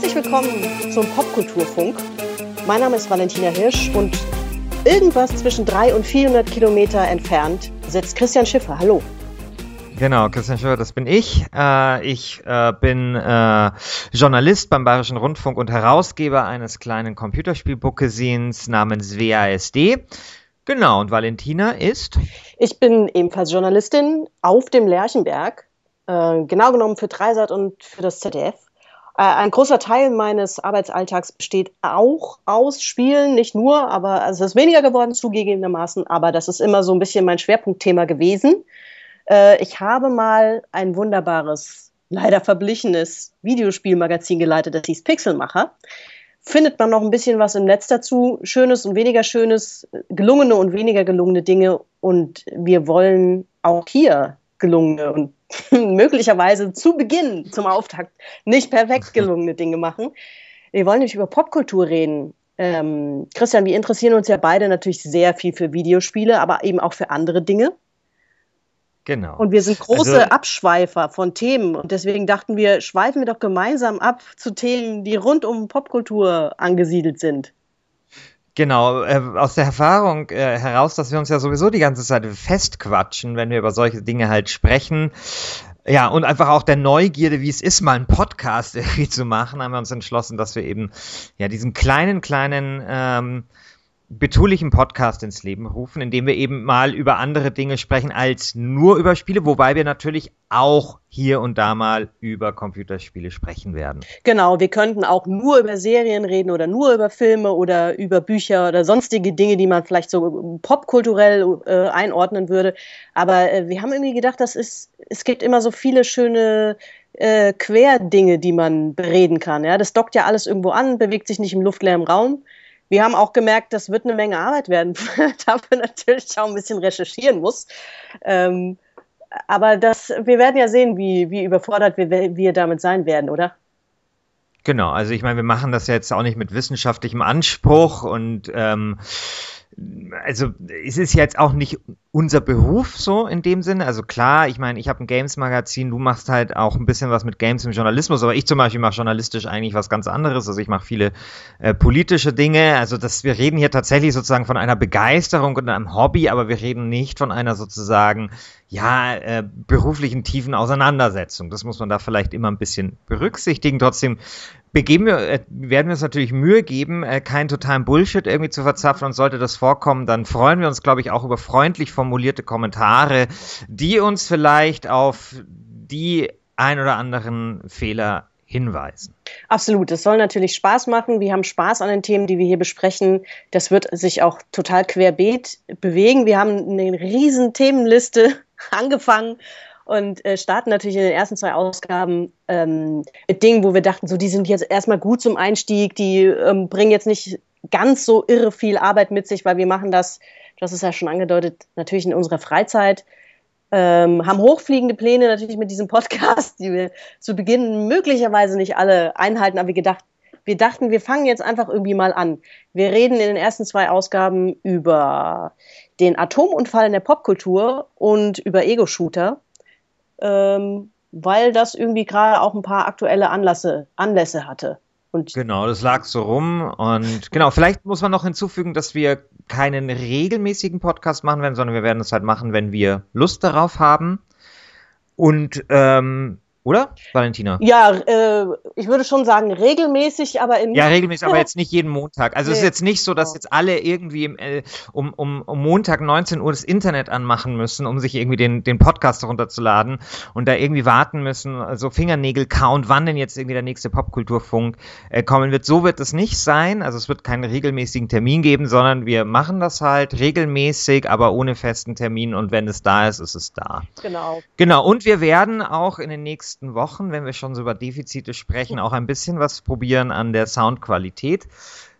Herzlich willkommen zum Popkulturfunk. Mein Name ist Valentina Hirsch und irgendwas zwischen 300 und 400 Kilometer entfernt sitzt Christian Schiffer. Hallo. Genau, Christian Schiffer, das bin ich. Äh, ich äh, bin äh, Journalist beim Bayerischen Rundfunk und Herausgeber eines kleinen Computerspielbookesins namens WASD. Genau, und Valentina ist? Ich bin ebenfalls Journalistin auf dem Lerchenberg, äh, genau genommen für Dreisat und für das ZDF. Äh, ein großer Teil meines Arbeitsalltags besteht auch aus Spielen, nicht nur, aber also es ist weniger geworden zugegebenermaßen, aber das ist immer so ein bisschen mein Schwerpunktthema gewesen. Äh, ich habe mal ein wunderbares, leider verblichenes Videospielmagazin geleitet, das hieß Pixelmacher. Findet man noch ein bisschen was im Netz dazu, schönes und weniger schönes, gelungene und weniger gelungene Dinge und wir wollen auch hier gelungene und möglicherweise zu Beginn, zum Auftakt, nicht perfekt gelungene Dinge machen. Wir wollen nämlich über Popkultur reden. Ähm, Christian, wir interessieren uns ja beide natürlich sehr viel für Videospiele, aber eben auch für andere Dinge. Genau. Und wir sind große also, Abschweifer von Themen und deswegen dachten wir, schweifen wir doch gemeinsam ab zu Themen, die rund um Popkultur angesiedelt sind. Genau, äh, aus der Erfahrung äh, heraus, dass wir uns ja sowieso die ganze Zeit festquatschen, wenn wir über solche Dinge halt sprechen. Ja, und einfach auch der Neugierde, wie es ist, mal einen Podcast irgendwie zu machen, haben wir uns entschlossen, dass wir eben ja diesen kleinen, kleinen ähm, betulichen Podcast ins Leben rufen, in dem wir eben mal über andere Dinge sprechen als nur über Spiele, wobei wir natürlich auch hier und da mal über Computerspiele sprechen werden. Genau, wir könnten auch nur über Serien reden oder nur über Filme oder über Bücher oder sonstige Dinge, die man vielleicht so popkulturell äh, einordnen würde. Aber äh, wir haben irgendwie gedacht, dass es, es gibt immer so viele schöne äh, Querdinge, die man bereden kann. Ja? Das dockt ja alles irgendwo an, bewegt sich nicht im luftleeren Raum wir haben auch gemerkt, das wird eine Menge Arbeit werden, dafür natürlich auch ein bisschen recherchieren muss. Ähm, aber das, wir werden ja sehen, wie, wie überfordert wir, wir damit sein werden, oder? Genau, also ich meine, wir machen das jetzt auch nicht mit wissenschaftlichem Anspruch und ähm, also es ist jetzt auch nicht unser Beruf so in dem Sinne. Also klar, ich meine, ich habe ein Games-Magazin, du machst halt auch ein bisschen was mit Games im Journalismus, aber ich zum Beispiel mache journalistisch eigentlich was ganz anderes. Also ich mache viele äh, politische Dinge. Also das, wir reden hier tatsächlich sozusagen von einer Begeisterung und einem Hobby, aber wir reden nicht von einer sozusagen ja, äh, beruflichen tiefen Auseinandersetzung. Das muss man da vielleicht immer ein bisschen berücksichtigen. Trotzdem begeben wir, äh, werden wir uns natürlich Mühe geben, äh, keinen totalen Bullshit irgendwie zu verzapfen und sollte das vorkommen, dann freuen wir uns, glaube ich, auch über freundlich formulierte Kommentare, die uns vielleicht auf die ein oder anderen Fehler hinweisen. Absolut. Es soll natürlich Spaß machen. Wir haben Spaß an den Themen, die wir hier besprechen. Das wird sich auch total querbeet bewegen. Wir haben eine riesen Themenliste angefangen und äh, starten natürlich in den ersten zwei Ausgaben ähm, mit Dingen, wo wir dachten, so die sind jetzt erstmal gut zum Einstieg, die ähm, bringen jetzt nicht ganz so irre viel Arbeit mit sich, weil wir machen das, das ist ja schon angedeutet, natürlich in unserer Freizeit. Ähm, haben hochfliegende Pläne natürlich mit diesem Podcast, die wir zu Beginn möglicherweise nicht alle einhalten, aber wir gedacht, wir dachten, wir fangen jetzt einfach irgendwie mal an. Wir reden in den ersten zwei Ausgaben über den Atomunfall in der Popkultur und über Ego-Shooter ähm, weil das irgendwie gerade auch ein paar aktuelle Anlässe, Anlässe hatte. Und genau, das lag so rum. Und genau, vielleicht muss man noch hinzufügen, dass wir keinen regelmäßigen Podcast machen werden, sondern wir werden es halt machen, wenn wir Lust darauf haben. Und ähm, oder, Valentina? Ja, äh, ich würde schon sagen regelmäßig, aber in. Ja, regelmäßig, aber jetzt nicht jeden Montag. Also nee. es ist jetzt nicht so, dass jetzt alle irgendwie äh, um, um, um Montag 19 Uhr das Internet anmachen müssen, um sich irgendwie den, den Podcast runterzuladen und da irgendwie warten müssen, also Fingernägel-Count, wann denn jetzt irgendwie der nächste Popkulturfunk äh, kommen wird. So wird es nicht sein. Also es wird keinen regelmäßigen Termin geben, sondern wir machen das halt regelmäßig, aber ohne festen Termin und wenn es da ist, ist es da. Genau. Genau. Und wir werden auch in den nächsten nächsten Wochen, wenn wir schon so über Defizite sprechen, auch ein bisschen was probieren an der Soundqualität.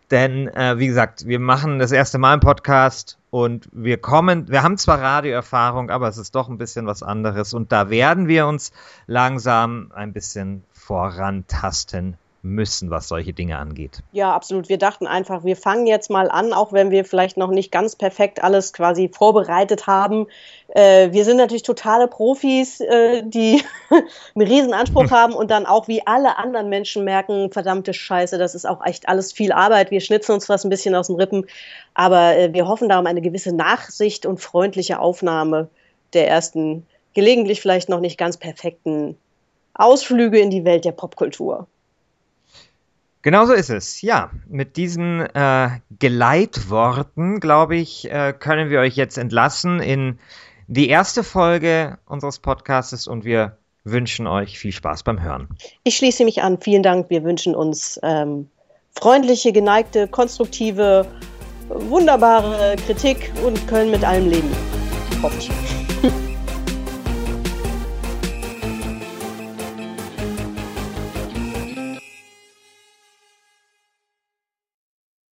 Denn, äh, wie gesagt, wir machen das erste Mal im Podcast und wir kommen, wir haben zwar Radioerfahrung, aber es ist doch ein bisschen was anderes. Und da werden wir uns langsam ein bisschen vorantasten müssen, was solche Dinge angeht. Ja, absolut. Wir dachten einfach, wir fangen jetzt mal an, auch wenn wir vielleicht noch nicht ganz perfekt alles quasi vorbereitet haben. Äh, wir sind natürlich totale Profis, äh, die einen riesen Anspruch haben und dann auch wie alle anderen Menschen merken, verdammte Scheiße, das ist auch echt alles viel Arbeit. Wir schnitzen uns was ein bisschen aus den Rippen, aber äh, wir hoffen darum eine gewisse Nachsicht und freundliche Aufnahme der ersten, gelegentlich vielleicht noch nicht ganz perfekten Ausflüge in die Welt der Popkultur. Genau so ist es. Ja, mit diesen äh, Geleitworten, glaube ich, äh, können wir euch jetzt entlassen in die erste Folge unseres Podcasts und wir wünschen euch viel Spaß beim Hören. Ich schließe mich an. Vielen Dank. Wir wünschen uns ähm, freundliche, geneigte, konstruktive, wunderbare Kritik und können mit allem leben. Hoffe ich.